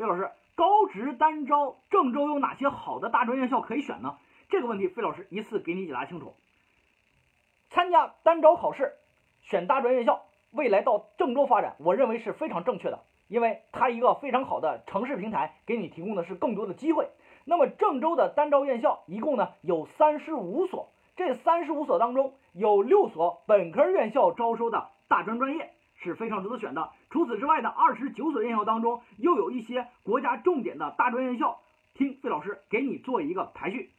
费老师，高职单招郑州有哪些好的大专院校可以选呢？这个问题，费老师一次给你解答清楚。参加单招考试，选大专院校，未来到郑州发展，我认为是非常正确的，因为它一个非常好的城市平台，给你提供的是更多的机会。那么郑州的单招院校一共呢有三十五所，这三十五所当中有六所本科院校招收的大专专业是非常值得选的。除此之外的二十九所院校当中，又有一些国家重点的大专院校。听费老师给你做一个排序。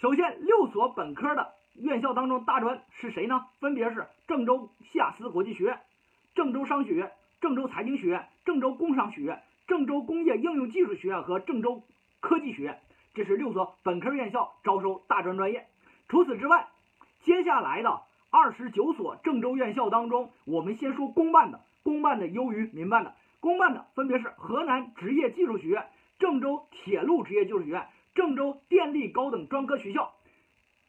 首先，六所本科的院校当中，大专是谁呢？分别是郑州西雅思国际学院、郑州商学院、郑州财经学院、郑州工商学院、郑州工业应用技术学院和郑州科技学院。这是六所本科院校招收大专专业。除此之外，接下来的二十九所郑州院校当中，我们先说公办的，公办的优于民办的。公办的分别是河南职业技术学院、郑州铁路职业技术学院。郑州电力高等专科学校，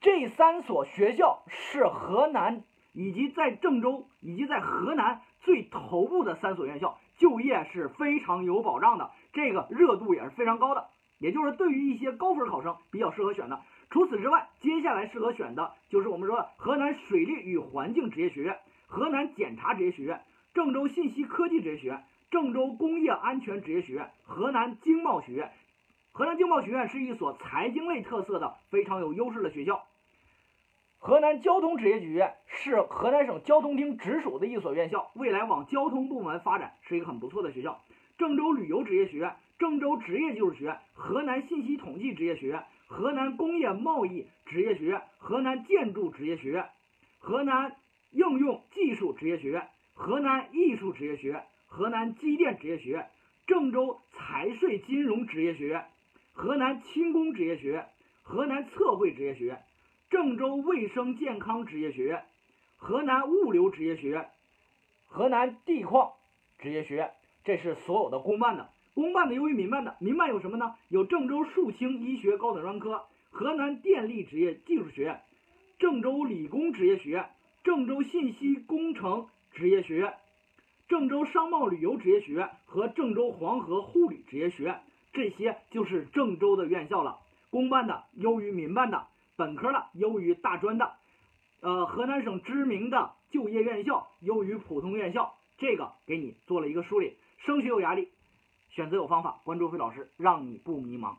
这三所学校是河南以及在郑州以及在河南最头部的三所院校，就业是非常有保障的，这个热度也是非常高的，也就是对于一些高分考生比较适合选的。除此之外，接下来适合选的就是我们说河南水利与环境职业学院、河南检察职业学院、郑州信息科技职业学院、郑州工业安全职业学院、河南经贸学院。河南经贸学院是一所财经类特色的非常有优势的学校。河南交通职业学院是河南省交通厅直属的一所院校，未来往交通部门发展是一个很不错的学校。郑州旅游职业学院、郑州职业技术学院、河南信息统计职业学院、河南工业贸易职业学院、河南建筑职业学院、河南应用技术职业学院、河南艺术职业学院、河南机电职业学院、郑州财税金融职业学院。河南轻工职业学院、河南测绘职业学院、郑州卫生健康职业学院、河南物流职业学院、河南地矿职业学院，这是所有的公办的。公办的优于民办的，民办有什么呢？有郑州树青医学高等专科、河南电力职业技术学院、郑州理工职业学院、郑州信息工程职业学院、郑州商贸旅游职业学院和郑州黄河护理职业学院。这些就是郑州的院校了，公办的优于民办的，本科的优于大专的，呃，河南省知名的就业院校优于普通院校，这个给你做了一个梳理。升学有压力，选择有方法，关注费老师，让你不迷茫。